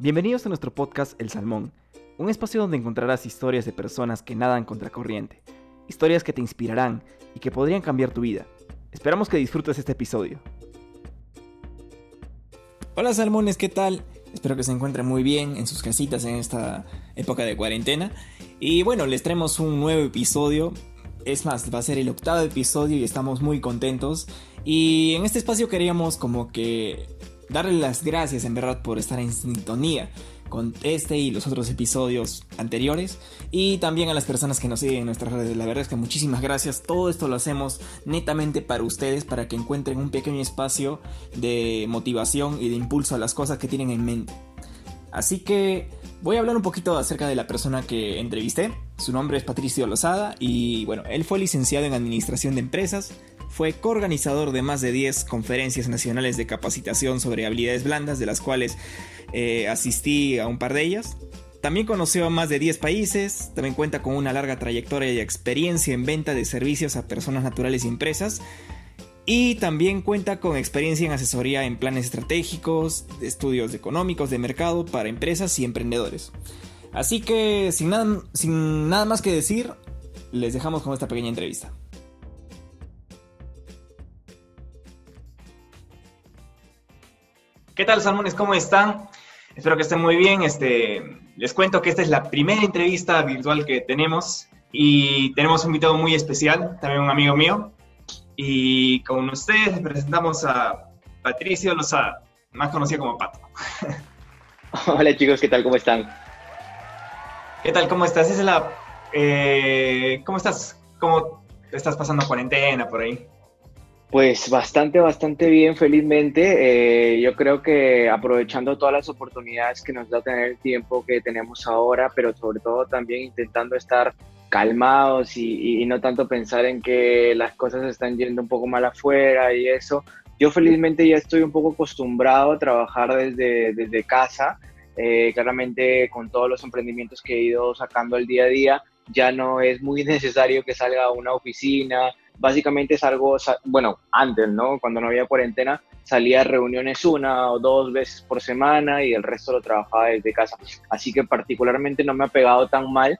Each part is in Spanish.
Bienvenidos a nuestro podcast El Salmón, un espacio donde encontrarás historias de personas que nadan contra corriente, historias que te inspirarán y que podrían cambiar tu vida. Esperamos que disfrutes este episodio. Hola salmones, ¿qué tal? Espero que se encuentren muy bien en sus casitas en esta época de cuarentena. Y bueno, les traemos un nuevo episodio. Es más, va a ser el octavo episodio y estamos muy contentos. Y en este espacio queríamos como que darle las gracias en verdad por estar en sintonía con este y los otros episodios anteriores y también a las personas que nos siguen en nuestras redes. La verdad es que muchísimas gracias. Todo esto lo hacemos netamente para ustedes, para que encuentren un pequeño espacio de motivación y de impulso a las cosas que tienen en mente. Así que voy a hablar un poquito acerca de la persona que entrevisté. Su nombre es Patricio Lozada y bueno, él fue licenciado en Administración de Empresas, fue coorganizador de más de 10 conferencias nacionales de capacitación sobre habilidades blandas, de las cuales eh, asistí a un par de ellas. También conoció a más de 10 países, también cuenta con una larga trayectoria y experiencia en venta de servicios a personas naturales y empresas. Y también cuenta con experiencia en asesoría en planes estratégicos, estudios económicos de mercado para empresas y emprendedores. Así que sin nada, sin nada más que decir, les dejamos con esta pequeña entrevista. ¿Qué tal, salmones? ¿Cómo están? Espero que estén muy bien. Este, les cuento que esta es la primera entrevista virtual que tenemos y tenemos un invitado muy especial, también un amigo mío. Y con ustedes presentamos a Patricio Lozada, más conocido como Pato. Hola chicos, ¿qué tal? ¿Cómo están? ¿Qué tal? ¿Cómo estás? es la, eh, ¿Cómo estás? ¿Cómo estás pasando cuarentena por ahí? Pues bastante, bastante bien, felizmente. Eh, yo creo que aprovechando todas las oportunidades que nos da tener el tiempo que tenemos ahora, pero sobre todo también intentando estar calmados y, no tanto pensar en que las cosas están yendo un poco mal afuera y eso. Yo felizmente ya estoy un poco acostumbrado a trabajar desde, desde casa. Eh, claramente con todos los emprendimientos que he ido sacando al día a día, ya no es muy necesario que salga a una oficina básicamente es algo, bueno, antes, ¿no? Cuando no había cuarentena, salía a reuniones una o dos veces por semana y el resto lo trabajaba desde casa. Así que particularmente no me ha pegado tan mal,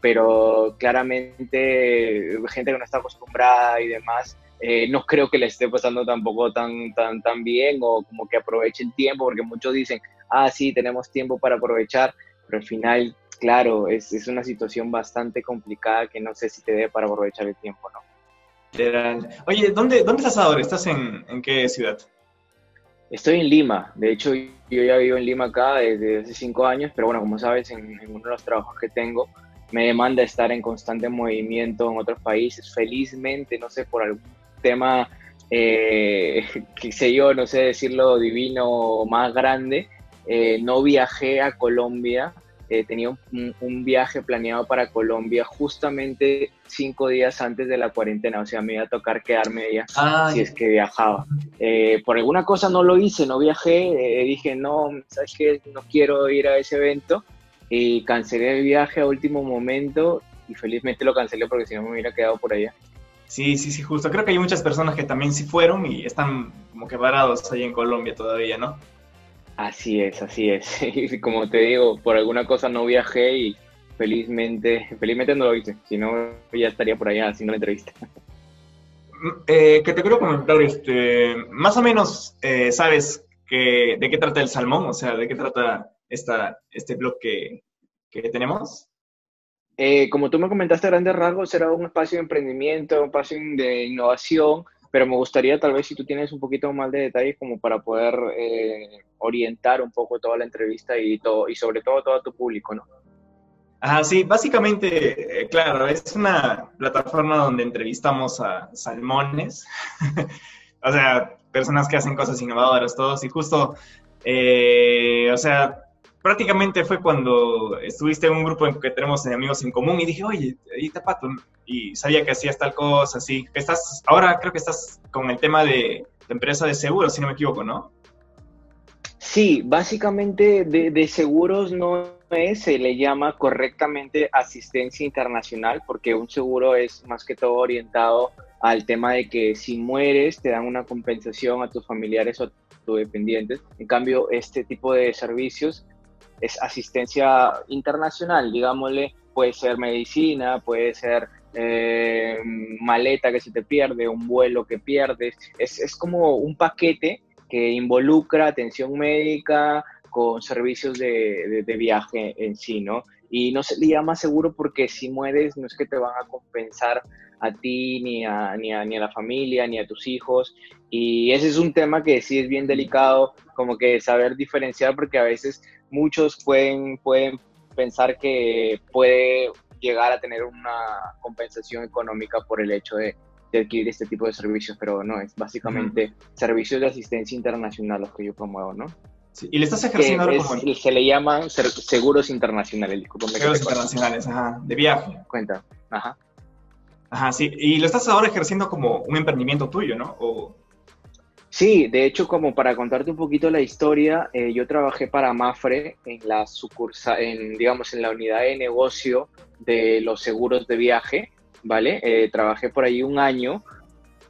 pero claramente gente que no está acostumbrada y demás, eh, no creo que le esté pasando tampoco tan, tan, tan bien o como que aproveche el tiempo, porque muchos dicen, ah, sí, tenemos tiempo para aprovechar, pero al final, claro, es, es una situación bastante complicada que no sé si te dé para aprovechar el tiempo, ¿no? Oye, ¿dónde, ¿dónde estás ahora? ¿Estás en, en qué ciudad? Estoy en Lima. De hecho, yo ya vivo en Lima acá desde hace cinco años, pero bueno, como sabes, en, uno de los trabajos que tengo me demanda estar en constante movimiento en otros países. Felizmente, no sé, por algún tema, eh, qué sé yo, no sé decirlo divino más grande, eh, no viajé a Colombia eh, tenía un, viaje planeado para Colombia justamente cinco días antes de la cuarentena, o sea, me iba a tocar quedarme allá ah, si es que viajaba. Eh, por alguna cosa no lo hice, no viajé, eh, dije, no, ¿sabes qué? No quiero ir a ese evento y cancelé el viaje a último momento y felizmente lo cancelé porque si no me hubiera quedado por allá. Sí, sí, sí, justo. Creo que hay muchas personas que también sí fueron y están como que varados ahí en Colombia todavía, ¿no? Así es, así es. Y como te digo, por alguna cosa no viajé y felizmente, felizmente no lo hice, si no ya estaría por allá haciendo la entrevista. Mm, eh, que te quiero comentar, este, más o menos eh, sabes que, de qué trata el salmón, o sea, de qué trata esta, este blog que, que tenemos. Eh, como tú me comentaste, grandes rasgos, era un espacio de emprendimiento, un espacio de innovación, pero me gustaría tal vez si tú tienes un poquito más de detalles como para poder eh, orientar un poco toda la entrevista y, todo, y sobre todo todo tu público, ¿no? Ah, sí, básicamente, eh, claro, es una plataforma donde entrevistamos a salmones, o sea, personas que hacen cosas innovadoras, todos, y justo, eh, o sea, prácticamente fue cuando estuviste en un grupo en que tenemos amigos en común y dije, oye, ahí está Pato, y sabía que hacías tal cosa, así. Estás, ahora creo que estás con el tema de, empresa de seguros, si no me equivoco, ¿no? Sí, básicamente de, seguros no es, se le llama correctamente asistencia internacional, porque un seguro es más que todo orientado al tema de que si mueres te dan una compensación a tus familiares o a tus dependientes. En cambio, este tipo de servicios es asistencia internacional, digámosle, puede ser medicina, puede ser eh, maleta que se te pierde, un vuelo que pierdes. Es, es como un paquete que involucra atención médica con servicios de, de, viaje en sí, ¿no? Y no se le llama seguro porque si mueres no es que te van a compensar a ti, ni a, ni a, ni a la familia, ni a tus hijos. Y ese es un tema que sí es bien delicado, como que saber diferenciar, porque a veces muchos pueden, pueden pensar que puede llegar a tener una compensación económica por el hecho de, adquirir este tipo de servicios, pero no, es básicamente servicios de asistencia internacional los que yo promuevo, ¿no? Sí. Y le estás ejerciendo ahora como... Se le llaman seguros internacionales, Seguros internacionales, ajá, de viaje. Cuenta, ajá. Ajá, sí. Y lo estás ahora ejerciendo como un emprendimiento tuyo, ¿no? O... Sí, de hecho, como para contarte un poquito la historia, eh, yo trabajé para Mafre en la sucursal, en, digamos, en la unidad de negocio de los seguros de viaje, ¿vale? Eh, trabajé por ahí un año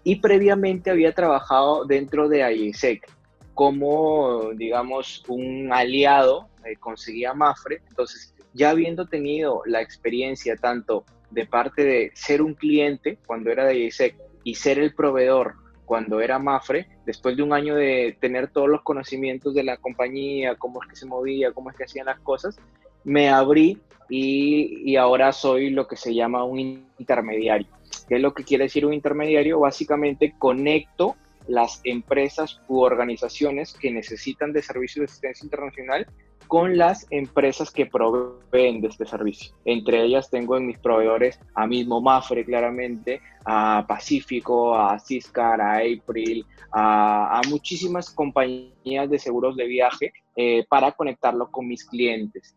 y previamente había trabajado dentro de IESEC como, digamos, un aliado, eh, conseguía Mafre. Entonces, ya habiendo tenido la experiencia tanto de parte de ser un cliente cuando era de IESEC y ser el proveedor cuando era Mafre, después de un año de tener todos los conocimientos de la compañía, cómo es que se movía, cómo es que hacían las cosas, me abrí y, y ahora soy lo que se llama un intermediario. ¿Qué es lo que quiere decir un intermediario? Básicamente conecto las empresas u organizaciones que necesitan de servicios de asistencia internacional con las empresas que proveen de este servicio. Entre ellas tengo en mis proveedores a mismo Mafre, claramente, a Pacífico, a Ciscar, a April, a, muchísimas compañías de seguros de viaje eh, para conectarlo con mis clientes.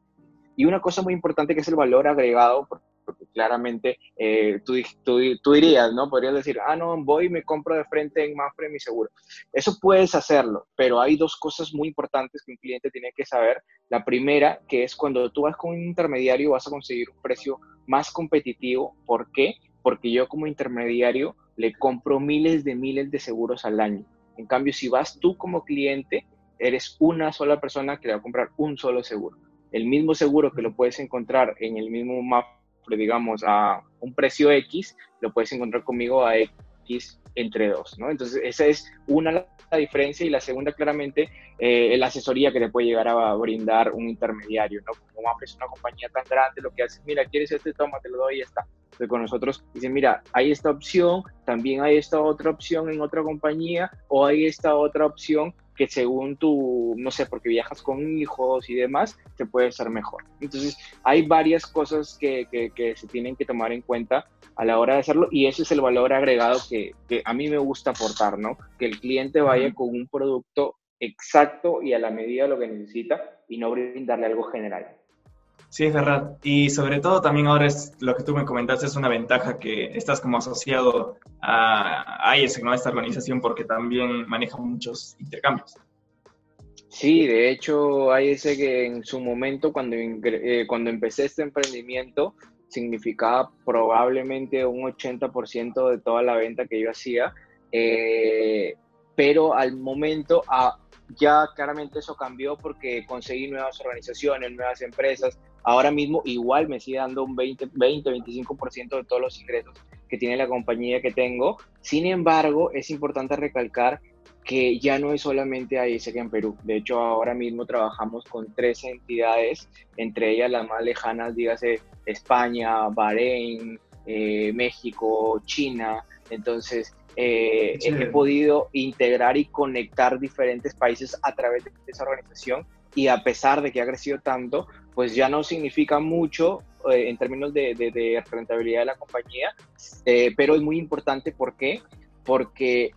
Y una cosa muy importante que es el valor agregado, porque claramente eh, tú, tú, dirías, ¿no? Podrías decir, ah, no, voy y me compro de frente en Mafre mi seguro. Eso puedes hacerlo, pero hay dos cosas muy importantes que un cliente tiene que saber. La primera, que es cuando tú vas con un intermediario vas a conseguir un precio más competitivo. ¿Por qué? Porque yo como intermediario le compro miles de miles de seguros al año. En cambio, si vas tú como cliente, eres una sola persona que le va a comprar un solo seguro. El mismo seguro que lo puedes encontrar en el mismo Digamos, a un precio X, lo puedes encontrar conmigo a X entre dos, ¿no? Entonces, esa es una la diferencia y la segunda, claramente, eh, la asesoría que te puede llegar a brindar un intermediario, ¿no? Como es una compañía tan grande, lo que hace, mira, ¿quieres este? Toma, te lo doy y está. Entonces, con nosotros dicen, mira, hay esta opción, también hay esta otra opción en otra compañía, o hay esta otra opción que según tu, no sé, porque viajas con hijos y demás, te puede ser mejor. Entonces, hay varias cosas que, que, se tienen que tomar en cuenta a la hora de hacerlo y ese es el valor agregado que, que a mí me gusta aportar, ¿no? Que el cliente vaya con un producto exacto y a la medida de lo que necesita y no brindarle algo general. Sí, es verdad. Y sobre todo también ahora es lo que tú me comentaste, es una ventaja que estás como asociado a, a ¿no? A esta organización, porque también maneja muchos intercambios. Sí, de hecho, IESEC en su momento, cuando, eh, cuando empecé este emprendimiento, significaba probablemente un 80% de toda la venta que yo hacía. Eh, pero al momento, a, ya claramente eso cambió porque conseguí nuevas organizaciones, nuevas empresas. Ahora mismo igual me sigue dando un 20, 20 25% de todos los ingresos que tiene la compañía que tengo. Sin embargo, es importante recalcar que ya no es solamente AISEC en Perú. De hecho, ahora mismo trabajamos con tres entidades, entre ellas las más lejanas, dígase España, Bahrein, eh, México, China. Entonces, eh, he podido integrar y conectar diferentes países a través de esa organización y a pesar de que ha crecido tanto, pues ya no significa mucho eh, en términos de, rentabilidad de la compañía, eh, pero es muy importante ¿por qué? porque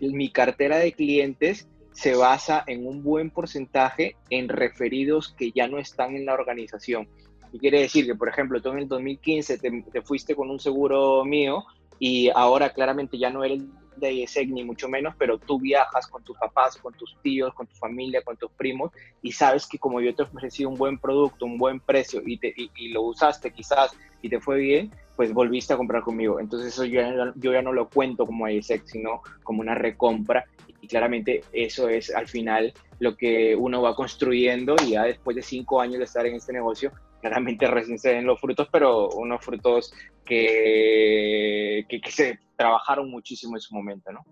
mi cartera de clientes se basa en un buen porcentaje en referidos que ya no están en la organización. Y quiere decir que, por ejemplo, tú en el 2015 te, te fuiste con un seguro mío y ahora claramente ya no eres de IESEC ni mucho menos, pero tú viajas con tus papás, con tus tíos, con tu familia, con tus primos y sabes que como yo te ofrecí un buen producto, un buen precio y, te, y, lo usaste quizás y te fue bien, pues volviste a comprar conmigo. Entonces eso yo, yo ya no lo cuento como IESEC, sino como una recompra y claramente eso es al final lo que uno va construyendo y ya después de cinco años de estar en este negocio, claramente recién se ven los frutos, pero unos frutos que, que, que se trabajaron muchísimo en su momento, ¿no?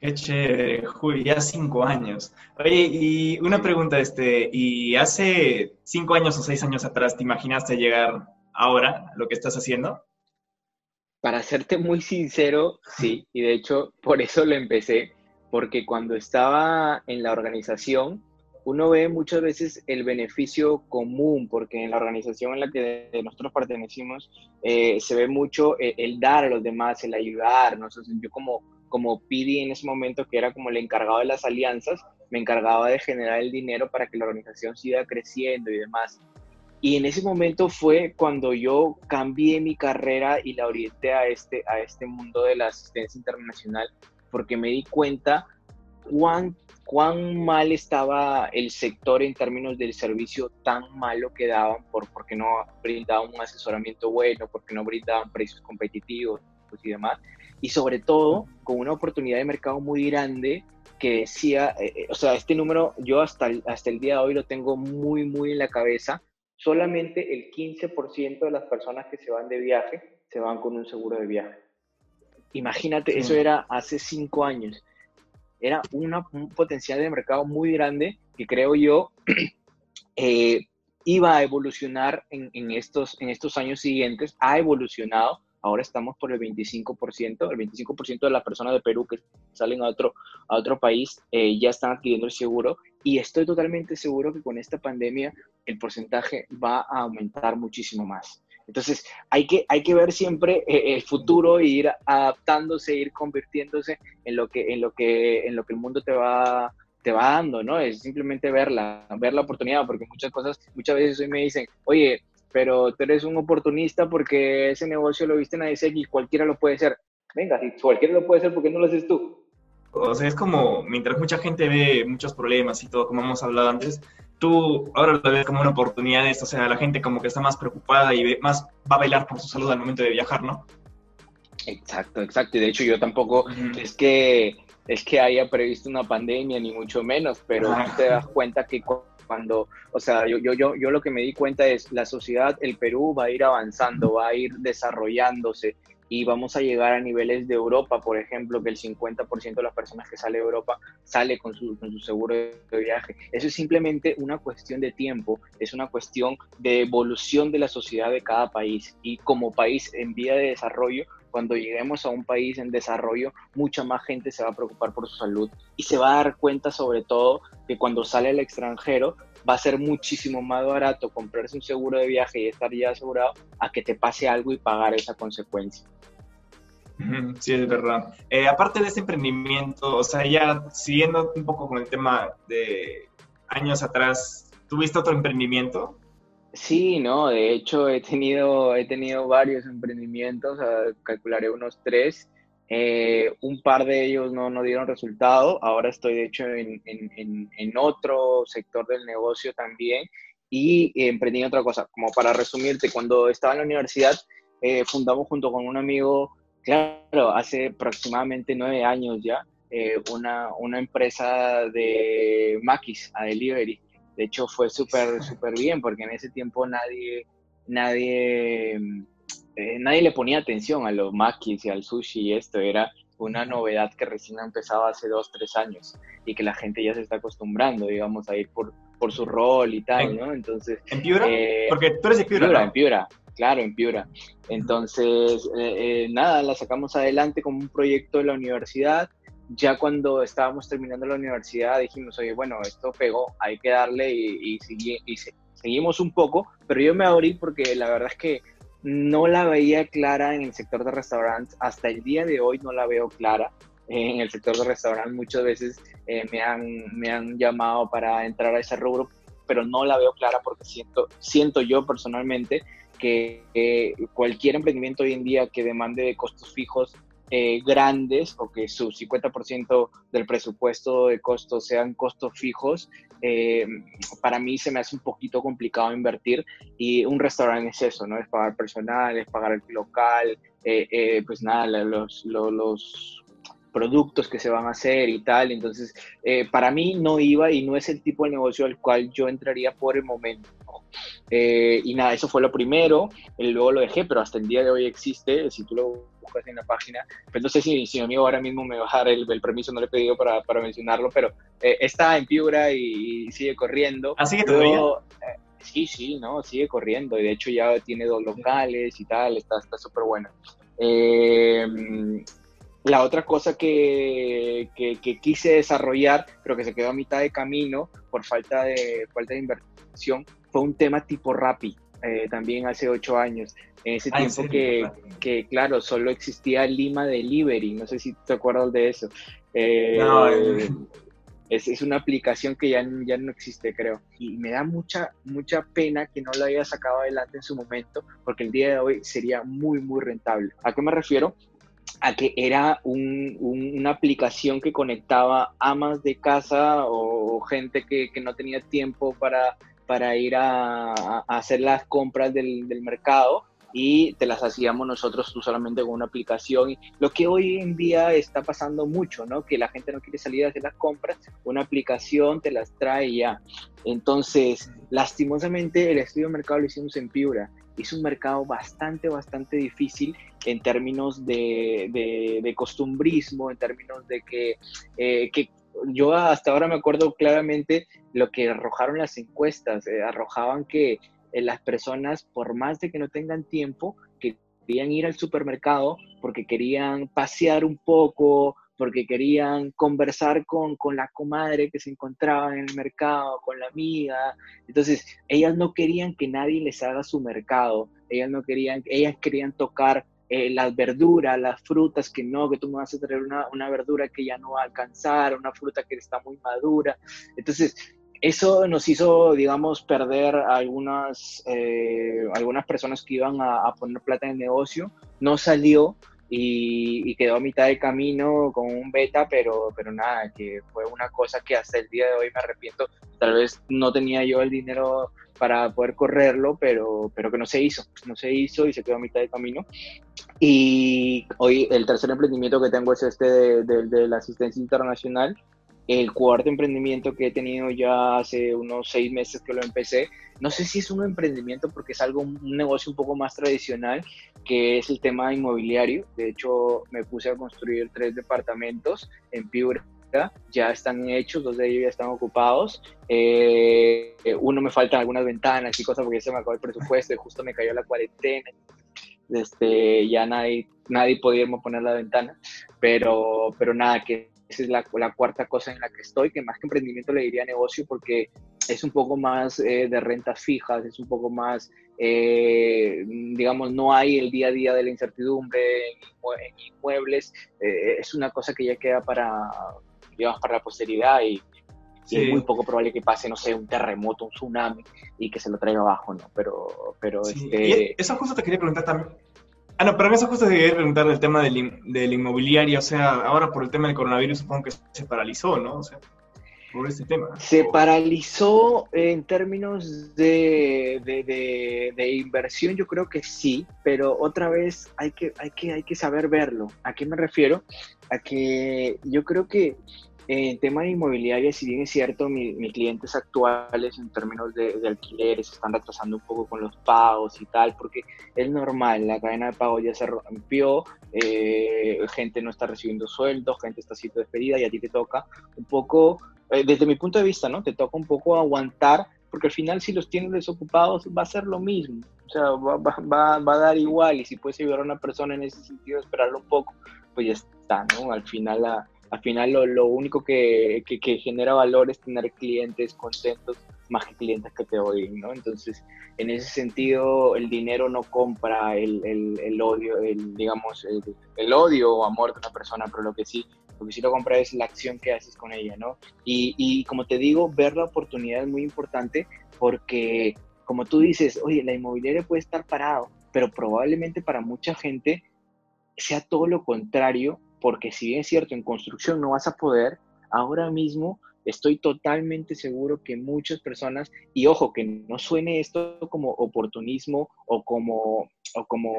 Qué chévere, Juli, ya cinco años. Oye, y una pregunta, este, ¿y hace cinco años o seis años atrás te imaginaste llegar ahora a lo que estás haciendo? Para serte muy sincero, sí, y de hecho por eso lo empecé, porque cuando estaba en la organización, uno ve muchas veces el beneficio común, porque en la organización en la que nosotros pertenecimos eh, se ve mucho el, el, dar a los demás, el ayudar, ¿no? sé, yo como como Pidi en ese momento, que era como el encargado de las alianzas, me encargaba de generar el dinero para que la organización siga creciendo y demás. Y en ese momento fue cuando yo cambié mi carrera y la orienté a este, a este mundo de la asistencia internacional, porque me di cuenta cuán, cuán mal estaba el sector en términos del servicio tan malo que daban, por, porque no brindaban un asesoramiento bueno, porque no brindaban precios competitivos y demás y sobre todo con una oportunidad de mercado muy grande que decía, eh, eh, o sea, este número yo hasta el, hasta el día de hoy lo tengo muy, muy en la cabeza. Solamente el 15% de las personas que se van de viaje se van con un seguro de viaje. Imagínate, eso era hace cinco años. Era una, un potencial de mercado muy grande que creo yo eh, iba a evolucionar en, estos, en estos años siguientes, ha evolucionado ahora estamos por el 25%, el 25% de las personas de Perú que salen a otro, a otro país eh, ya están adquiriendo el seguro y estoy totalmente seguro que con esta pandemia el porcentaje va a aumentar muchísimo más. Entonces hay que, hay que ver siempre eh, el futuro e ir adaptándose, ir convirtiéndose en lo que, en lo que, en lo que el mundo te va, te va dando, ¿no? Es simplemente verla, ver la oportunidad, porque muchas cosas, muchas veces hoy me dicen, oye, pero tú eres un oportunista porque ese negocio lo viste en ASX y cualquiera lo puede hacer. Venga, si cualquiera lo puede hacer, ¿por qué no lo haces tú? O sea, es como, mientras mucha gente ve muchos problemas y todo, como hemos hablado antes, tú ahora lo ves como una oportunidad de esto, o sea, la gente como que está más preocupada y más va a bailar por su salud al momento de viajar, ¿no? Exacto, exacto. Y de hecho yo tampoco es que es que haya previsto una pandemia, ni mucho menos, pero te das cuenta que cuando, o sea, yo, yo, yo, yo lo que me di cuenta es la sociedad, el Perú va a ir avanzando, va a ir desarrollándose y vamos a llegar a niveles de Europa, por ejemplo, que el 50% de las personas que sale de Europa sale con su, con su seguro de viaje. Eso es simplemente una cuestión de tiempo, es una cuestión de evolución de la sociedad de cada país y como país en vía de desarrollo cuando lleguemos a un país en desarrollo, mucha más gente se va a preocupar por su salud y se va a dar cuenta sobre todo que cuando sale al extranjero va a ser muchísimo más barato comprarse un seguro de viaje y estar ya asegurado a que te pase algo y pagar esa consecuencia. Sí, es verdad. Eh, aparte de este emprendimiento, o sea, ya siguiendo un poco con el tema de años atrás, ¿tuviste otro emprendimiento? Sí, no, de hecho he tenido, he tenido varios emprendimientos, calcularé unos tres. Eh, un par de ellos no, no dieron resultado. Ahora estoy, de hecho, en, en, en otro sector del negocio también y emprendí otra cosa. Como para resumirte, cuando estaba en la universidad, eh, fundamos junto con un amigo, claro, hace aproximadamente nueve años ya, eh, una, una empresa de maquis a delivery. De hecho, fue súper, súper bien porque en ese tiempo nadie, nadie, eh, nadie le ponía atención a los makis y al sushi y esto era una novedad que recién empezaba hace dos, tres años y que la gente ya se está acostumbrando, digamos, a ir por, por su rol y tal, ¿no? Entonces... ¿En Piura? Eh, porque tú eres de Piura, Piura En Piura, claro, en Piura. Entonces, eh, nada, la sacamos adelante como un proyecto de la universidad ya cuando estábamos terminando la universidad dijimos, oye, bueno, esto pegó, hay que darle y, y, seguimos un poco, pero yo me abrí porque la verdad es que no la veía clara en el sector de restaurantes, hasta el día de hoy no la veo clara. En el sector de restaurantes muchas veces eh, me, han, me han llamado para entrar a ese rubro, pero no la veo clara porque siento, siento yo personalmente que cualquier emprendimiento hoy en día que demande de costos fijos eh, grandes o que su 50% del presupuesto de costos sean costos fijos, eh, para mí se me hace un poquito complicado invertir y un restaurante es eso, ¿no? Es pagar personal, es pagar el local, eh, pues nada, los, los, productos que se van a hacer y tal. Entonces, eh, para mí no iba y no es el tipo de negocio al cual yo entraría por el momento. Eh, y nada, eso fue lo primero, luego lo dejé, pero hasta el día de hoy existe, si tú lo buscas en la página, pues no sé si, si mi amigo ahora mismo me va a dar el, permiso, no le he pedido para, para mencionarlo, pero eh, está en Piura y, sigue corriendo. ¿Así que todavía? sí, sí, no, sigue corriendo y de hecho ya tiene dos locales y tal, está súper bueno. Eh, la otra cosa que, que, quise desarrollar, pero que se quedó a mitad de camino por falta de, falta de inversión, fue un tema tipo Rappi, eh, también hace ocho años. En ese ah, tiempo que, que, claro, solo existía Lima Delivery, no sé si te acuerdas de eso. Eh, no, es, es, una aplicación que ya, ya no existe, creo. Y me da mucha, mucha pena que no lo haya sacado adelante en su momento, porque el día de hoy sería muy, muy rentable. ¿A qué me refiero? a que era una aplicación que conectaba amas de casa o, gente que, no tenía tiempo para, para ir a, hacer las compras del, del, mercado y te las hacíamos nosotros tú solamente con una aplicación. Lo que hoy en día está pasando mucho, ¿no? Que la gente no quiere salir a hacer las compras, una aplicación te las trae ya. Entonces, lastimosamente el estudio de mercado lo hicimos en Piura. Es un mercado bastante, bastante difícil en términos de, de, costumbrismo, en términos de que, eh, que yo hasta ahora me acuerdo claramente lo que arrojaron las encuestas, eh, arrojaban que eh, las personas, por más de que no tengan tiempo, que querían ir al supermercado porque querían pasear un poco, porque querían conversar con, con, la comadre que se encontraba en el mercado, con la amiga. Entonces, ellas no querían que nadie les haga su mercado, ellas no querían, ellas querían tocar eh, las verduras, las frutas, que no, que tú me vas a traer una, una verdura que ya no va a alcanzar, una fruta que está muy madura. Entonces, eso nos hizo, digamos, perder algunas, eh, algunas personas que iban a, poner plata en el negocio. No salió y, quedó a mitad de camino con un beta, pero, pero nada, que fue una cosa que hasta el día de hoy me arrepiento. Tal vez no tenía yo el dinero para poder correrlo, pero, pero que no se hizo, no se hizo y se quedó a mitad de camino. Y hoy el tercer emprendimiento que tengo es este de, de la asistencia internacional el cuarto emprendimiento que he tenido ya hace unos seis meses que lo empecé. No sé si es un emprendimiento porque es algo, un negocio un poco más tradicional, que es el tema inmobiliario. De hecho, me puse a construir tres departamentos en Piura. Ya están hechos, dos de ellos ya están ocupados. Eh, uno me faltan algunas ventanas y cosas porque se me acabó el presupuesto y justo me cayó la cuarentena. Este, ya nadie, nadie podía poner la ventana, pero, pero nada, que esa es la, la, cuarta cosa en la que estoy, que más que emprendimiento le diría negocio porque es un poco más eh, de rentas fijas, es un poco más, eh, digamos, no hay el día a día de la incertidumbre en, inmuebles, eh, es una cosa que ya queda para, digamos, para la posteridad y, es muy poco probable que pase, no sé, un terremoto, un tsunami y que se lo traiga abajo, ¿no? Pero, pero este... esa cosa te quería preguntar también Ah, no, pero eso justo te quería preguntar del tema del, del, inmobiliario, o sea, ahora por el tema del coronavirus supongo que se paralizó, ¿no? O sea, por este tema. Se paralizó en términos de, de, de, inversión, yo creo que sí, pero otra vez hay que, hay, que, hay que saber verlo. ¿A qué me refiero? A que yo creo que en tema de inmobiliaria, si bien es cierto, mis clientes actuales en términos de, alquileres están retrasando un poco con los pagos y tal, porque es normal, la cadena de pago ya se rompió, eh, gente no está recibiendo sueldos, gente está siendo despedida y a ti te toca un poco, eh, desde mi punto de vista, ¿no? Te toca un poco aguantar, porque al final si los tienes desocupados va a ser lo mismo, o sea, va, va, va a dar igual y si puedes ayudar a una persona en ese sentido, esperarlo un poco, pues ya está, ¿no? Al final la al final lo, lo único que, que, genera valor es tener clientes contentos más que clientes que te oyen, ¿no? Entonces, en ese sentido, el dinero no compra el, el, el odio, el, digamos, el, odio o amor de una persona, pero lo que sí, lo que sí lo compra es la acción que haces con ella, ¿no? Y, y como te digo, ver la oportunidad es muy importante porque, como tú dices, oye, la inmobiliaria puede estar parado, pero probablemente para mucha gente sea todo lo contrario porque si bien es cierto, en construcción no vas a poder, ahora mismo estoy totalmente seguro que muchas personas, y ojo, que no suene esto como oportunismo o como o como,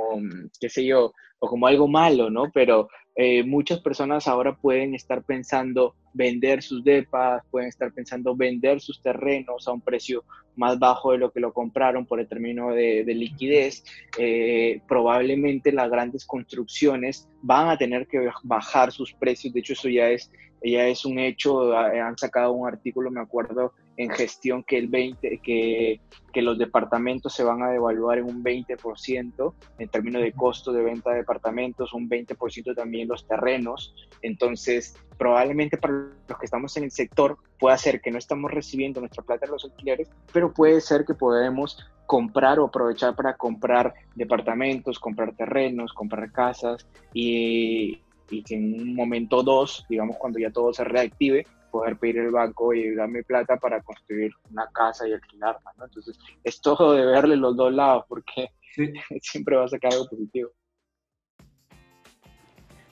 qué sé yo, o como algo malo, ¿no? Pero eh, muchas personas ahora pueden estar pensando vender sus depas, pueden estar pensando vender sus terrenos a un precio más bajo de lo que lo compraron por el término de, liquidez. Eh, probablemente las grandes construcciones van a tener que bajar sus precios. De hecho, eso ya es, ya es un hecho. Han sacado un artículo, me acuerdo, en gestión que, el 20, que, que los departamentos se van a devaluar en un 20% en términos de costo de venta de departamentos, un 20% también los terrenos. Entonces, probablemente para los que estamos en el sector puede ser que no estamos recibiendo nuestra plata de los alquileres, pero puede ser que podemos comprar o aprovechar para comprar departamentos, comprar terrenos, comprar casas y, y que en un momento dos, digamos cuando ya todo se reactive, poder pedir el banco y darme plata para construir una casa y alquilarla, ¿no? Entonces, es todo de verle los dos lados porque siempre va a sacar algo positivo.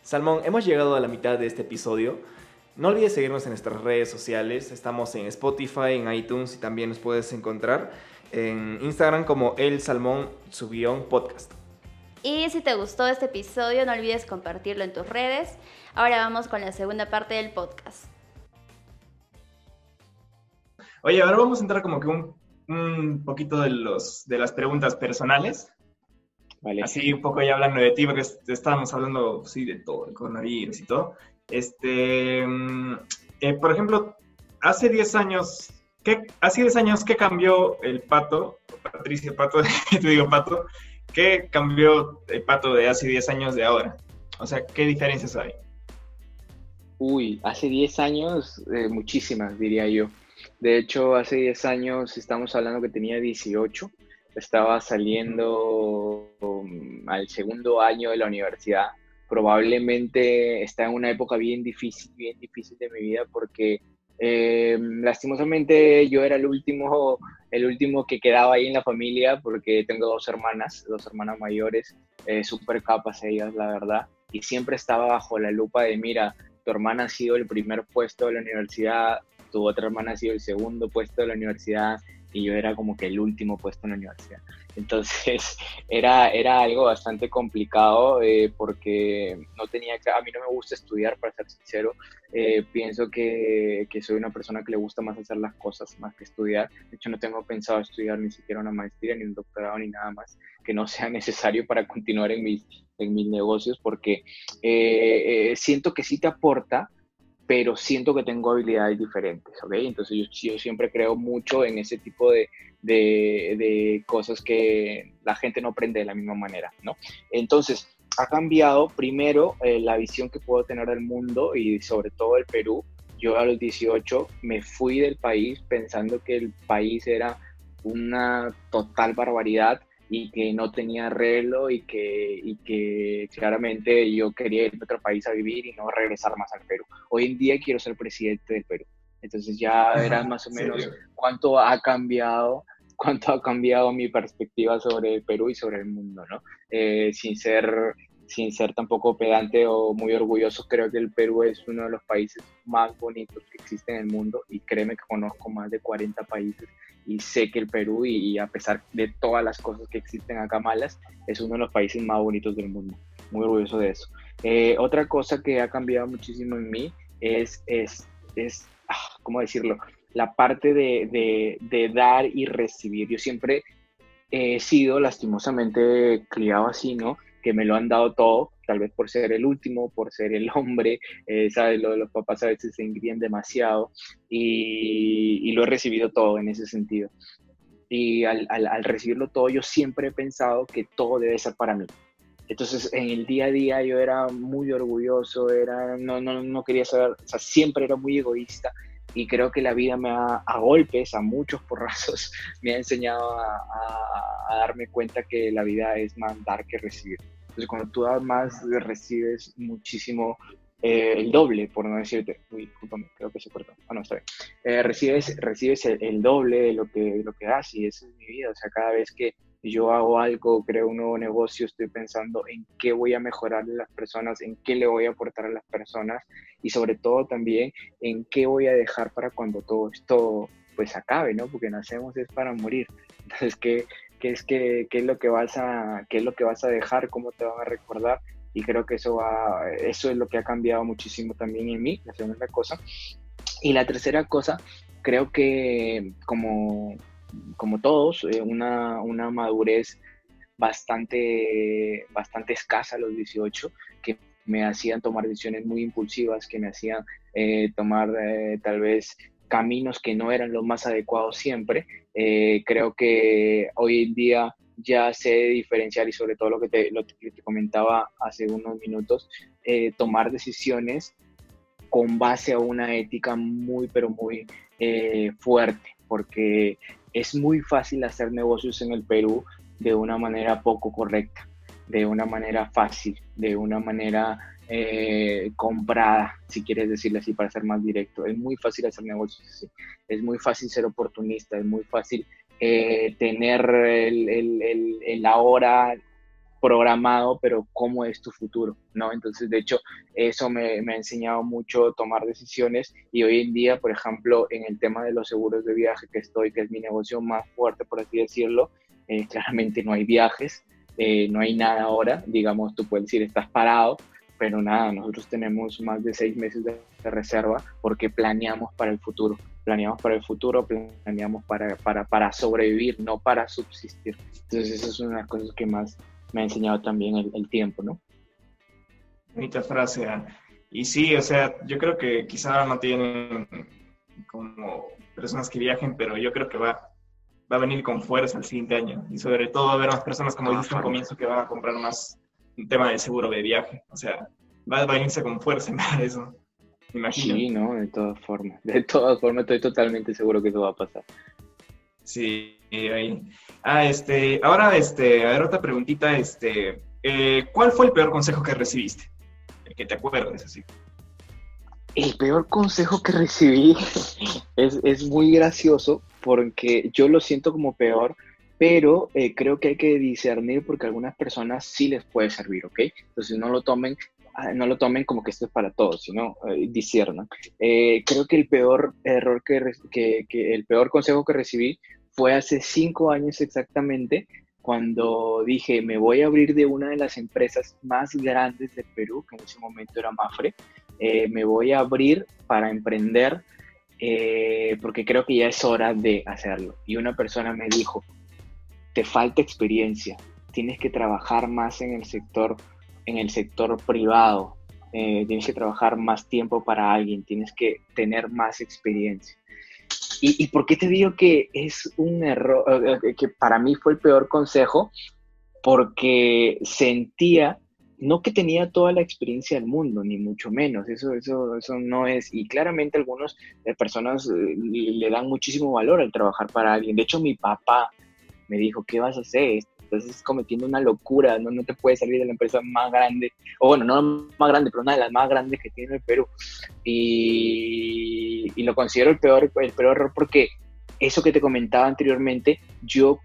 Salmón, hemos llegado a la mitad de este episodio. No olvides seguirnos en nuestras redes sociales. Estamos en Spotify, en iTunes y también nos puedes encontrar en Instagram como El Salmón Subión Podcast. Y si te gustó este episodio, no olvides compartirlo en tus redes. Ahora vamos con la segunda parte del podcast. Oye, ahora vamos a entrar como que un, un poquito de, los, de las preguntas personales. Vale. Así un poco ya hablando de ti, porque estábamos hablando, sí, de todo, el coronavirus y todo. Este, mm, eh, por ejemplo, hace 10 años, ¿qué, hace 10 años, ¿qué cambió el pato? Patricia Pato, te digo pato, ¿qué cambió el pato de hace 10 años de ahora? O sea, ¿qué diferencias hay? Uy, hace 10 años, eh, muchísimas, diría yo. De hecho, hace 10 años estamos hablando que tenía 18 estaba saliendo um, al segundo año de la universidad. Probablemente está en una época bien difícil, bien difícil de mi vida porque eh, lastimosamente yo era el último, el último que quedaba ahí en la familia porque tengo dos hermanas, dos hermanas mayores, eh, súper capas ellas, la verdad, y siempre estaba bajo la lupa de, mira, tu hermana ha sido el primer puesto de la universidad, tu otra hermana ha sido el segundo puesto de la universidad, y yo era como que el último puesto en la universidad. Entonces era, era algo bastante complicado eh, porque no tenía, a mí no me gusta estudiar, para ser sincero. Eh, pienso que, que, soy una persona que le gusta más hacer las cosas más que estudiar. De hecho, no tengo pensado estudiar ni siquiera una maestría, ni un doctorado, ni nada más que no sea necesario para continuar en mis, en mis negocios porque eh, siento que sí te aporta pero siento que tengo habilidades diferentes, ¿ok? Entonces yo, yo siempre creo mucho en ese tipo de, de, de, cosas que la gente no aprende de la misma manera, ¿no? Entonces, ha cambiado primero eh, la visión que puedo tener del mundo y sobre todo el Perú. Yo a los 18 me fui del país pensando que el país era una total barbaridad y que no tenía arreglo y que, y que claramente yo quería ir a otro país a vivir y no regresar más al Perú. Hoy en día quiero ser presidente del Perú. Entonces ya verás más o menos cuánto ha cambiado cuánto ha cambiado mi perspectiva sobre el Perú y sobre el mundo, ¿no? Eh, sin ser sin ser tampoco pedante o muy orgulloso, creo que el Perú es uno de los países más bonitos que existen en el mundo y créeme que conozco más de 40 países y sé que el Perú, y, a pesar de todas las cosas que existen acá malas, es uno de los países más bonitos del mundo. Muy orgulloso de eso. Eh, otra cosa que ha cambiado muchísimo en mí es, es, es ah, ¿cómo decirlo? La parte de, de, de dar y recibir. Yo siempre he sido lastimosamente criado así, ¿no? Que me lo han dado todo, tal vez por ser el último, por ser el hombre, eh, ¿sabes? Lo, los papás a veces se engrían demasiado y, lo he recibido todo en ese sentido. Y al, al, recibirlo todo, yo siempre he pensado que todo debe ser para mí. Entonces, en el día a día yo era muy orgulloso, era, no, no, no quería saber, o sea, siempre era muy egoísta y creo que la vida me ha, a golpes, a muchos porrazos, me ha enseñado a, darme cuenta que la vida es más dar que recibir. Entonces, cuando tú das más, recibes muchísimo eh, el doble, por no decirte. Uy, discúlpame, creo que se cortó. Ah, no, está bien. Eh, recibes recibes el, doble de lo, que, lo que das y esa es mi vida. O sea, cada vez que yo hago algo, creo un nuevo negocio, estoy pensando en qué voy a mejorar a las personas, en qué le voy a aportar a las personas y sobre todo también en qué voy a dejar para cuando todo esto pues acabe, ¿no? Porque nacemos es para morir. Entonces, ¿qué, qué es, que, qué es lo que vas a, qué es lo que vas a dejar, cómo te van a recordar y creo que eso va, eso es lo que ha cambiado muchísimo también en mí, la segunda cosa. Y la tercera cosa, creo que como, como todos, eh, una, una madurez bastante, bastante escasa a los 18, que me hacían tomar decisiones muy impulsivas, que me hacían eh, tomar eh, tal vez caminos que no eran los más adecuados siempre. creo que hoy en día ya sé diferenciar y sobre todo lo que te, lo que te comentaba hace unos minutos, eh, tomar decisiones con base a una ética muy, pero muy eh, fuerte, porque es muy fácil hacer negocios en el Perú de una manera poco correcta, de una manera fácil, de una manera eh, comprada, si quieres decirlo así, para ser más directo. Es muy fácil hacer negocios así, es muy fácil ser oportunista, es muy fácil eh, tener el, el, el, ahora programado, pero cómo es tu futuro, ¿no? Entonces, de hecho, eso me, ha enseñado mucho tomar decisiones y hoy en día, por ejemplo, en el tema de los seguros de viaje que estoy, que es mi negocio más fuerte, por así decirlo, eh, claramente no hay viajes, eh, no hay nada ahora, digamos, tú puedes decir, estás parado, pero nada, nosotros tenemos más de seis meses de, de reserva porque planeamos para el futuro planeamos para el futuro, planeamos para, para, para sobrevivir, no para subsistir. Entonces, esa es una de las cosas que más me ha enseñado también el, tiempo, ¿no? Bonita frase. ¿ah? Y sí, o sea, yo creo que quizá no tienen como personas que viajen, pero yo creo que va, va a venir con fuerza el siguiente año. Y sobre todo va a haber más personas, como dijiste al comienzo, que van a comprar más un tema de seguro de viaje. O sea, va a venirse con fuerza en eso. Sí, no, de todas formas. De todas formas, estoy totalmente seguro que eso va a pasar. Sí, ahí. Ah, este, ahora, este, a ver, otra preguntita, este, eh, ¿cuál fue el peor consejo que recibiste? El que te acuerdes, así. El peor consejo que recibí es, es muy gracioso porque yo lo siento como peor, pero eh, creo que hay que discernir porque a algunas personas sí les puede servir, ¿ok? Entonces no lo tomen Ah, no lo tomen como que esto es para todos, sino eh. Eh, creo que el peor error que, que, el peor consejo que recibí fue hace cinco años exactamente, cuando dije, me voy a abrir de una de las empresas más grandes de Perú, que en ese momento era Mafre, eh, me voy a abrir para emprender, porque creo que ya es hora de hacerlo. Y una persona me dijo, te falta experiencia, tienes que trabajar más en el sector en el sector privado, eh, tienes que trabajar más tiempo para alguien, tienes que tener más experiencia. ¿Y, por qué te digo que es un error, eh, que para mí fue el peor consejo? Porque sentía, no que tenía toda la experiencia del mundo, ni mucho menos, eso, eso, eso no es, y claramente algunas eh, personas le dan muchísimo valor al trabajar para alguien. De hecho, mi papá me dijo, ¿qué vas a hacer? Estás cometiendo una locura, ¿no? no te puedes salir de la empresa más grande, o bueno, no más grande, pero una de las más grandes que tiene el Perú. Y, y lo considero el peor, el peor error porque eso que te comentaba anteriormente, yo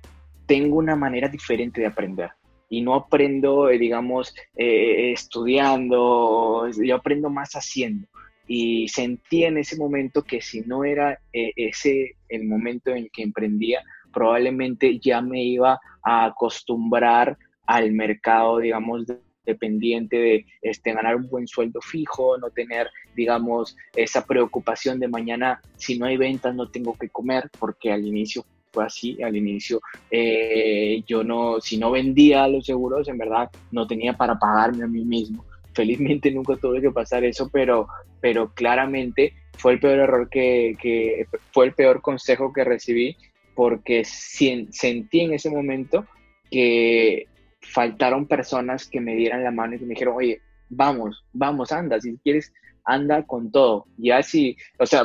tengo una manera diferente de aprender y no aprendo, eh, digamos, eh, estudiando, yo aprendo más haciendo. Y sentí en ese momento que si no era eh, ese el momento en que emprendía, probablemente ya me iba a acostumbrar al mercado, digamos, dependiente de este, ganar un buen sueldo fijo, no tener, digamos, esa preocupación de mañana, si no hay ventas, no tengo que comer, porque al inicio fue así, al inicio eh, yo no, si no vendía los seguros, en verdad no tenía para pagarme a mí mismo. Felizmente nunca tuve que pasar eso, pero, pero claramente fue el peor error que, que fue el peor consejo que recibí porque sentí en ese momento que faltaron personas que me dieran la mano y que me dijeron, oye, vamos, vamos, anda, si quieres, anda con todo. Ya si, o sea,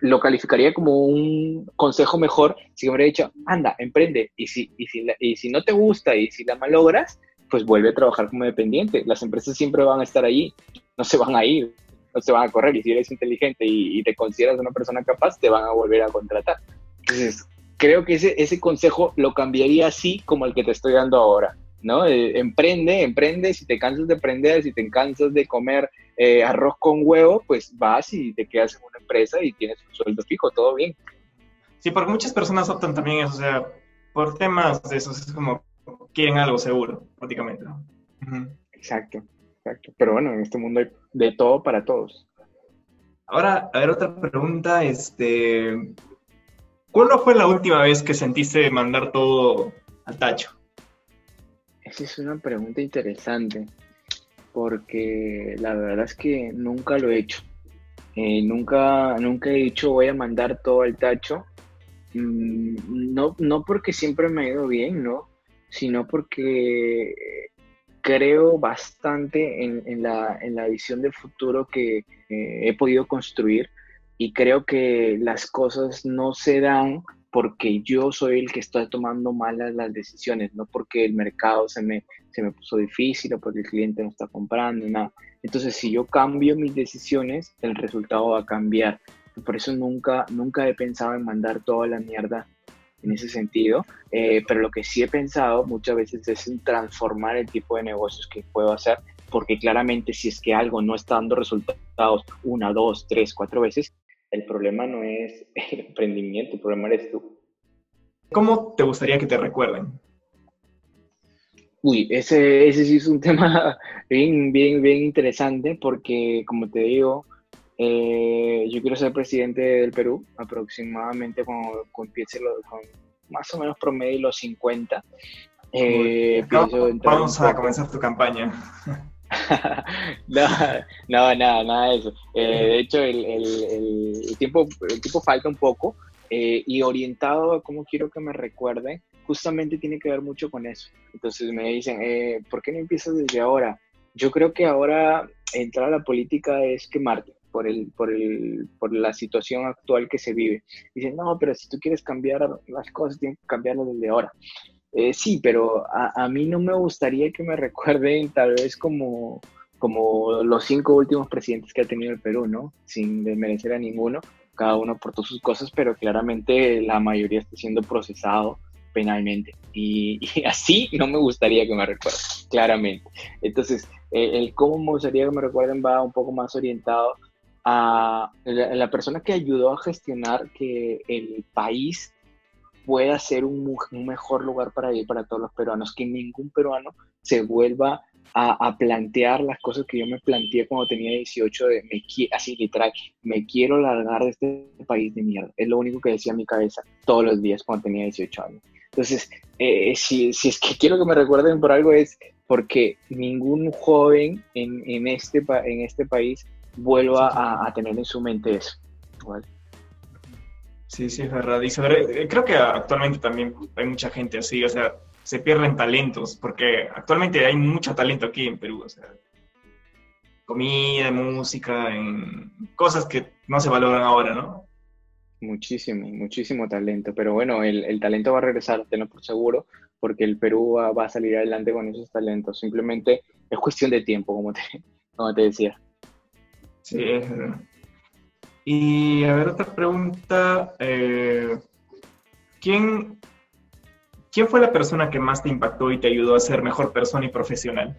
lo calificaría como un consejo mejor si me hubiera dicho, anda, emprende, y si, y si, y si no te gusta y si la malogras, pues vuelve a trabajar como dependiente. Las empresas siempre van a estar ahí, no se van a ir, no se van a correr, y si eres inteligente y, y te consideras una persona capaz, te van a volver a contratar. Entonces, creo que ese, ese consejo lo cambiaría así como el que te estoy dando ahora, ¿no? Eh, emprende, emprende, si te cansas de emprender, si te cansas de comer eh, arroz con huevo, pues vas y te quedas en una empresa y tienes un sueldo fijo, todo bien. Sí, porque muchas personas optan también eso, o sea, por temas de esos, es como quieren algo seguro, prácticamente. Exacto, exacto. Pero bueno, en este mundo hay de todo para todos. Ahora, a ver, otra pregunta, este, ¿cuándo fue la última vez que sentiste mandar todo al tacho? Esa es una pregunta interesante, porque la verdad es que nunca lo he hecho. Eh, nunca, nunca he dicho voy a mandar todo al tacho. Mm, no, no porque siempre me ha ido bien, ¿no? Sino porque creo bastante en, la, visión de futuro que eh, he podido construir y creo que las cosas no se dan porque yo soy el que está tomando malas las decisiones, no porque el mercado se me, se me puso difícil o porque el cliente no está comprando, nada. Entonces, si yo cambio mis decisiones, el resultado va a cambiar. Por eso nunca, nunca he pensado en mandar toda la mierda en ese sentido, eh, pero lo que sí he pensado muchas veces es en transformar el tipo de negocios que puedo hacer, porque claramente si es que algo no está dando resultados una, dos, tres, cuatro veces, el problema no es el emprendimiento, el problema eres tú. ¿Cómo te gustaría que te recuerden? Uy, ese, ese sí es un tema bien, bien, bien interesante porque, como te digo, eh, yo quiero ser presidente del Perú aproximadamente cuando, empiece con más o menos promedio los 50. Eh, vamos a comenzar tu campaña. no, no, nada, nada de eso. Eh, de hecho, el, el, tiempo, el tiempo falta un poco eh, y orientado a cómo quiero que me recuerden, justamente tiene que ver mucho con eso. Entonces me dicen, eh, ¿por qué no empiezas desde ahora? Yo creo que ahora entrar a la política es quemarte por, el, por, el, por la situación actual que se vive. Dicen, no, pero si tú quieres cambiar las cosas, tienes que cambiarlas desde ahora. Eh, sí, pero a, mí no me gustaría que me recuerden tal vez como, como los cinco últimos presidentes que ha tenido el Perú, ¿no? Sin desmerecer a ninguno, cada uno aportó sus cosas, pero claramente la mayoría está siendo procesado penalmente. Y, así no me gustaría que me recuerden, claramente. Entonces, el cómo me gustaría que me recuerden va un poco más orientado a la, persona que ayudó a gestionar que el país pueda ser un, mejor lugar para ir para todos los peruanos, que ningún peruano se vuelva a, plantear las cosas que yo me planteé cuando tenía 18, de me, así me quiero largar de este país de mierda. Es lo único que decía en mi cabeza todos los días cuando tenía 18 años. Entonces, eh, si, si, es que quiero que me recuerden por algo es porque ningún joven en, en este, en este país vuelva a, tener en su mente eso. Sí, sí, es verdad. Y sobre, eh, creo que actualmente también hay mucha gente así, o sea, se pierden talentos, porque actualmente hay mucho talento aquí en Perú, o sea, comida, música, en cosas que no se valoran ahora, ¿no? Muchísimo, muchísimo talento, pero bueno, el, el talento va a regresar, tenlo por seguro, porque el Perú va, va, a salir adelante con esos talentos, simplemente es cuestión de tiempo, como te, como te decía. Sí, es verdad. Y a ver, otra pregunta. Eh, ¿quién, ¿Quién fue la persona que más te impactó y te ayudó a ser mejor persona y profesional?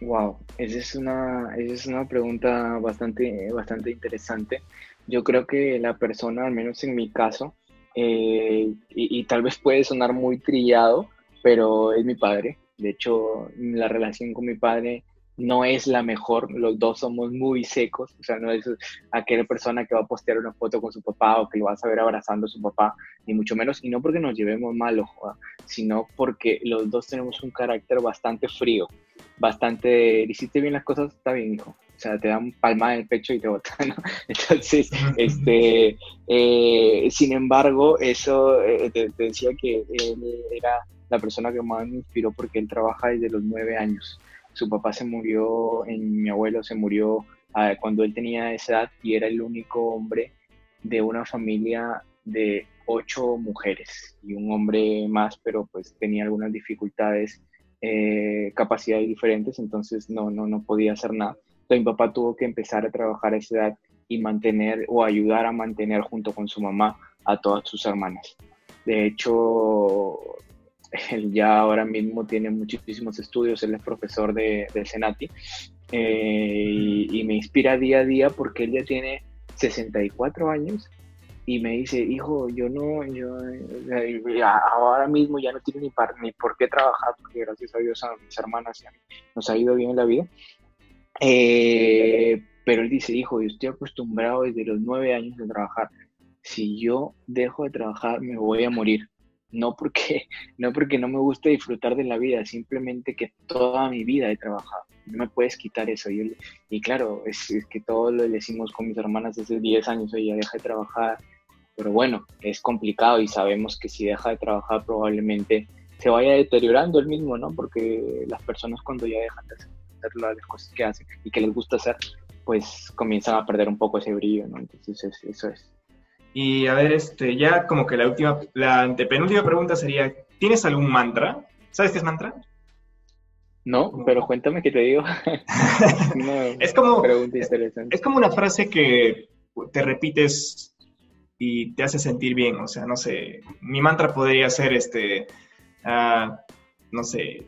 Wow, esa es una, esa es una pregunta bastante, bastante interesante. Yo creo que la persona, al menos en mi caso, eh, y, y, tal vez puede sonar muy trillado, pero es mi padre. De hecho, la relación con mi padre no es la mejor, los dos somos muy secos, o sea, no es aquella persona que va a postear una foto con su papá o que lo vas a ver abrazando a su papá, ni mucho menos, y no porque nos llevemos mal, ojo, sino porque los dos tenemos un carácter bastante frío, bastante, hiciste bien las cosas, está bien, hijo, o sea, te dan palmada en el pecho y te botan, ¿no? Entonces, este, eh, sin embargo, eso, eh, te decía que él era la persona que más me inspiró porque él trabaja desde los nueve años su papá se murió, en, mi abuelo se murió ah, cuando él tenía esa edad y era el único hombre de una familia de ocho mujeres y un hombre más, pero pues tenía algunas dificultades, eh, capacidades diferentes, entonces no, no, no podía hacer nada. Entonces mi papá tuvo que empezar a trabajar a esa edad y mantener o ayudar a mantener junto con su mamá a todas sus hermanas. De hecho, él ya ahora mismo tiene muchísimos estudios, él es profesor de, de Senati eh, y, me inspira día a día porque él ya tiene 64 años y me dice, hijo, yo no, yo ahora mismo ya no tiene ni, ni por qué trabajar, porque gracias a Dios a mis hermanas nos ha ido bien en la vida. Eh, pero él dice, hijo, yo estoy acostumbrado desde los nueve años de trabajar. Si yo dejo de trabajar, me voy a morir. No porque, no porque no me guste disfrutar de la vida, simplemente que toda mi vida he trabajado. No me puedes quitar eso. Y, claro, es, que todo lo decimos con mis hermanas hace 10 años, ella deja de trabajar, pero bueno, es complicado y sabemos que si deja de trabajar probablemente se vaya deteriorando el mismo, ¿no? Porque las personas cuando ya dejan de hacer las cosas que hacen y que les gusta hacer, pues comienzan a perder un poco ese brillo, ¿no? Entonces eso es. Y a ver, este, ya como que la última, la antepenúltima pregunta sería, ¿tienes algún mantra? ¿Sabes qué es mantra? No, pero cuéntame qué te digo. es como Es como una frase que te repites y te hace sentir bien. O sea, no sé, mi mantra podría ser este, uh, no sé,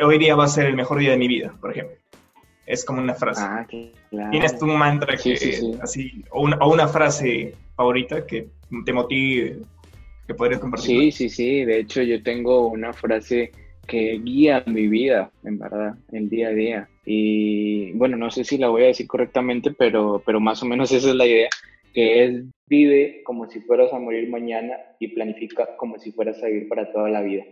hoy día va a ser el mejor día de mi vida, por ejemplo. Es como una frase. Ah, claro. ¿Tienes tú un mantra que, así, o una, o una, frase favorita que te motive, que podrías compartir? Sí, sí, sí. De hecho, yo tengo una frase que guía mi vida, en verdad, el día a día. Y bueno, no sé si la voy a decir correctamente, pero, pero más o menos esa es la idea que es vive como si fueras a morir mañana y planifica como si fueras a vivir para toda la vida.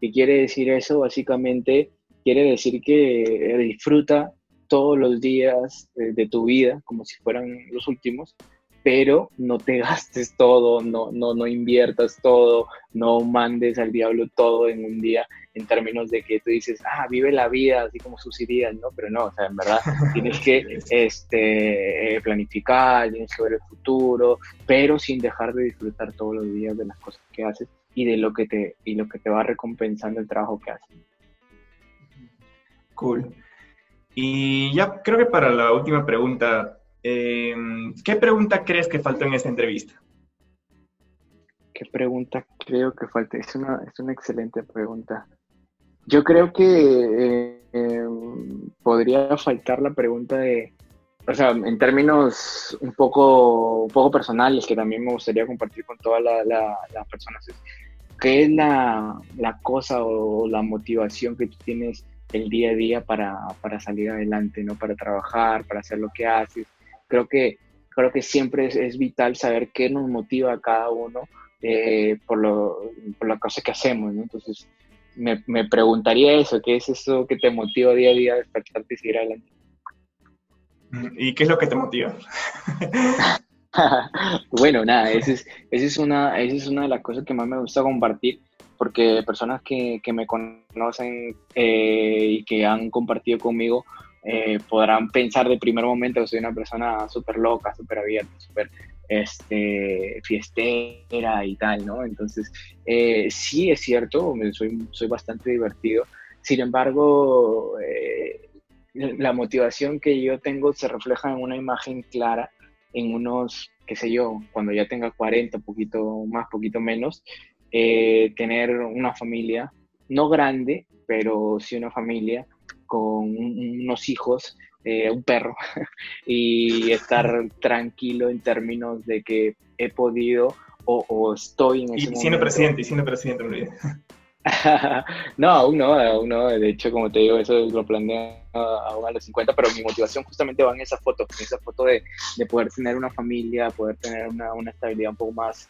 ¿Qué quiere decir eso? Básicamente quiere decir que disfruta todos los días de, tu vida como si fueran los últimos, pero no te gastes todo, no, no, no inviertas todo, no mandes al diablo todo en un día en términos de que tú dices, ah, vive la vida así como sus ideas, ¿no? Pero no, o sea, en verdad tienes que este, planificar, tienes que ver el futuro, pero sin dejar de disfrutar todos los días de las cosas que haces y de lo que te, y lo que te va recompensando el trabajo que haces. Cool. Y ya creo que para la última pregunta, em, ¿qué pregunta crees que faltó en esta entrevista? ¿Qué pregunta creo que falta? Es una, es una excelente pregunta. Yo creo que em, podría faltar la pregunta de, o sea, en términos un poco, un poco personales, que también me gustaría compartir con todas las personas, ¿qué es la, la, cosa o la motivación que tú tienes el día a día para, para, salir adelante, ¿no? Para trabajar, para hacer lo que haces. Creo que, creo que siempre es, es vital saber qué nos motiva a cada uno eh, por, lo, por la cosa que hacemos, ¿no? Entonces, me, me, preguntaría eso, ¿qué es eso que te motiva día a día a despertarte y seguir adelante? ¿Y qué es lo que te motiva? bueno, nada, esa es, es, una, esa es una de las cosas que más me gusta compartir, porque personas que, que me conocen eh, y que han compartido conmigo eh, podrán pensar de primer momento que soy una persona súper loca, súper abierta, súper este, fiestera y tal, ¿no? Entonces, eh, sí es cierto, soy, soy bastante divertido. Sin embargo, eh, la motivación que yo tengo se refleja en una imagen clara, en unos, qué sé yo, cuando ya tenga 40, poquito más, poquito menos, eh, tener una familia, no grande, pero sí una familia con unos hijos eh, un perro y estar tranquilo en términos de que he podido o, estoy en ese y siendo presidente, y siendo presidente, no, aún no, aún no. De hecho, como te digo, eso lo planeo aún a los 50, pero mi motivación justamente va en esa foto, en esa foto de, de poder tener una familia, poder tener una, una estabilidad un poco más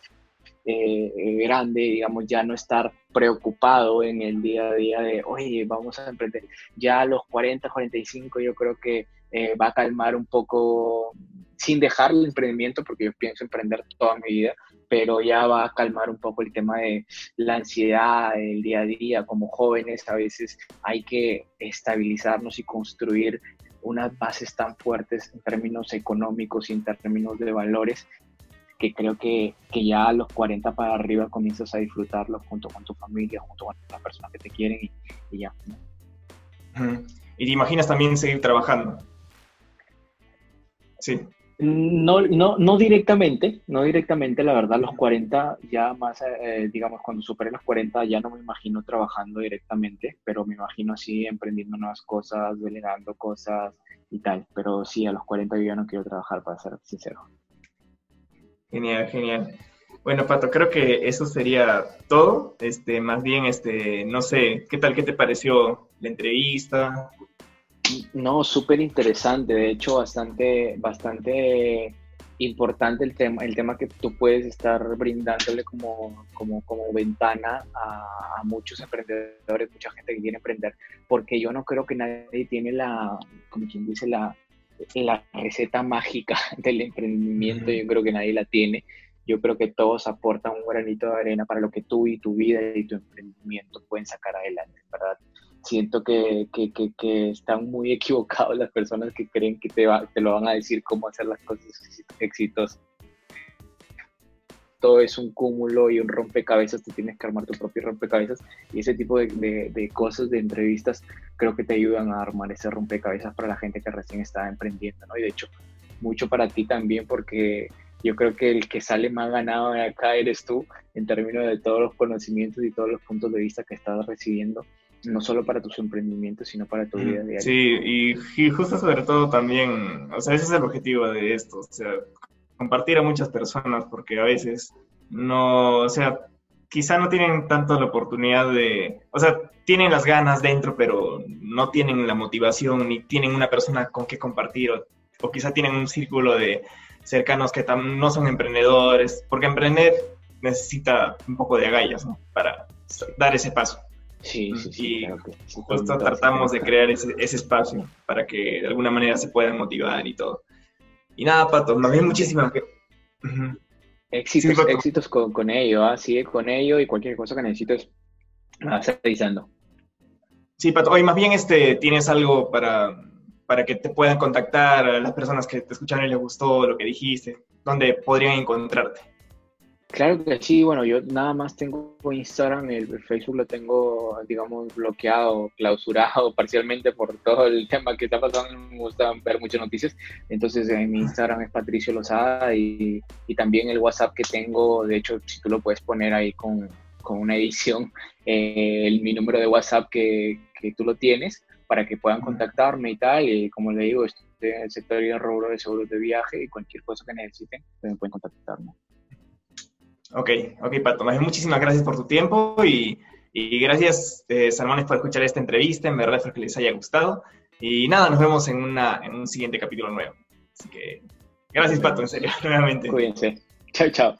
eh, grande, digamos, ya no estar preocupado en el día a día de, oye, vamos a emprender. Ya a los 40, 45 yo creo que eh, va a calmar un poco, sin dejar el emprendimiento, porque yo pienso emprender toda mi vida, pero ya va a calmar un poco el tema de la ansiedad, el día a día. Como jóvenes a veces hay que estabilizarnos y construir unas bases tan fuertes en términos económicos y en términos de valores que creo que, que, ya a los 40 para arriba comienzas a disfrutarlo junto con tu familia, junto con las personas que te quieren y, ya. ¿Y te imaginas también seguir trabajando? Sí. No, no, no directamente, no directamente, la verdad, los 40 ya más, eh, digamos, cuando supere los 40 ya no me imagino trabajando directamente, pero me imagino así emprendiendo nuevas cosas, delegando cosas y tal, pero sí, a los 40 yo ya no quiero trabajar, para ser sincero. Genial, genial. Bueno, Pato, creo que eso sería todo. Este, más bien, este, no sé, ¿qué tal, qué te pareció la entrevista? No, súper interesante. De hecho, bastante, bastante importante el tema, el tema que tú puedes estar brindándole como, como, como ventana a, muchos emprendedores, mucha gente que quiere emprender, porque yo no creo que nadie tiene la, como quien dice, la, la receta mágica del emprendimiento, yo creo que nadie la tiene. Yo creo que todos aportan un granito de arena para lo que tú y tu vida y tu emprendimiento pueden sacar adelante, ¿verdad? siento que, que, que, están muy equivocados las personas que creen que te, va, te lo van a decir cómo hacer las cosas exitosas. Todo es un cúmulo y un rompecabezas, tú tienes que armar tu propio rompecabezas y ese tipo de, de, de cosas, de entrevistas, creo que te ayudan a armar ese rompecabezas para la gente que recién está emprendiendo, ¿no? Y de hecho, mucho para ti también porque yo creo que el que sale más ganado de acá eres tú en términos de todos los conocimientos y todos los puntos de vista que estás recibiendo no solo para tus emprendimientos, sino para tu vida diaria. Sí, y, justo sobre todo también, o sea, ese es el objetivo de esto, o sea, compartir a muchas personas, porque a veces no, o sea, quizá no tienen tanto la oportunidad de, o sea, tienen las ganas dentro, pero no tienen la motivación, ni tienen una persona con que compartir, o, o quizá tienen un círculo de cercanos que no son emprendedores, porque emprender necesita un poco de agallas, ¿no? Para dar ese paso. Sí, sí, sí. Y justo tratamos de crear ese, espacio para que de alguna manera se puedan motivar y todo. Y nada, Pato, más bien muchísimas Éxitos, éxitos con, con ello, ¿ah? sigue con ello y cualquier cosa que necesites, vas avisando. Sí, Pato, hoy más bien este, tienes algo para, para que te puedan contactar las personas que te escucharon y les gustó lo que dijiste, donde podrían encontrarte. Claro que sí, bueno, yo nada más tengo Instagram, el, Facebook lo tengo, digamos, bloqueado, clausurado parcialmente por todo el tema que está pasando, me gusta ver muchas noticias, entonces en mi Instagram es Patricio Lozada y, y también el WhatsApp que tengo, de hecho, si tú lo puedes poner ahí con, con una edición, eh, el, mi número de WhatsApp que, que tú lo tienes, para que puedan contactarme y tal, y como le digo, estoy en el sector de rubro de seguros de viaje y cualquier cosa que necesiten, pues pueden contactarme. Ok, ok, Pato. Muchísimas gracias por tu tiempo y, gracias, eh, Salmones, por escuchar esta entrevista. En verdad espero que les haya gustado. Y nada, nos vemos en, una, en un siguiente capítulo nuevo. Así que gracias, Pato, en serio, nuevamente. Cuídense. Chao, chao.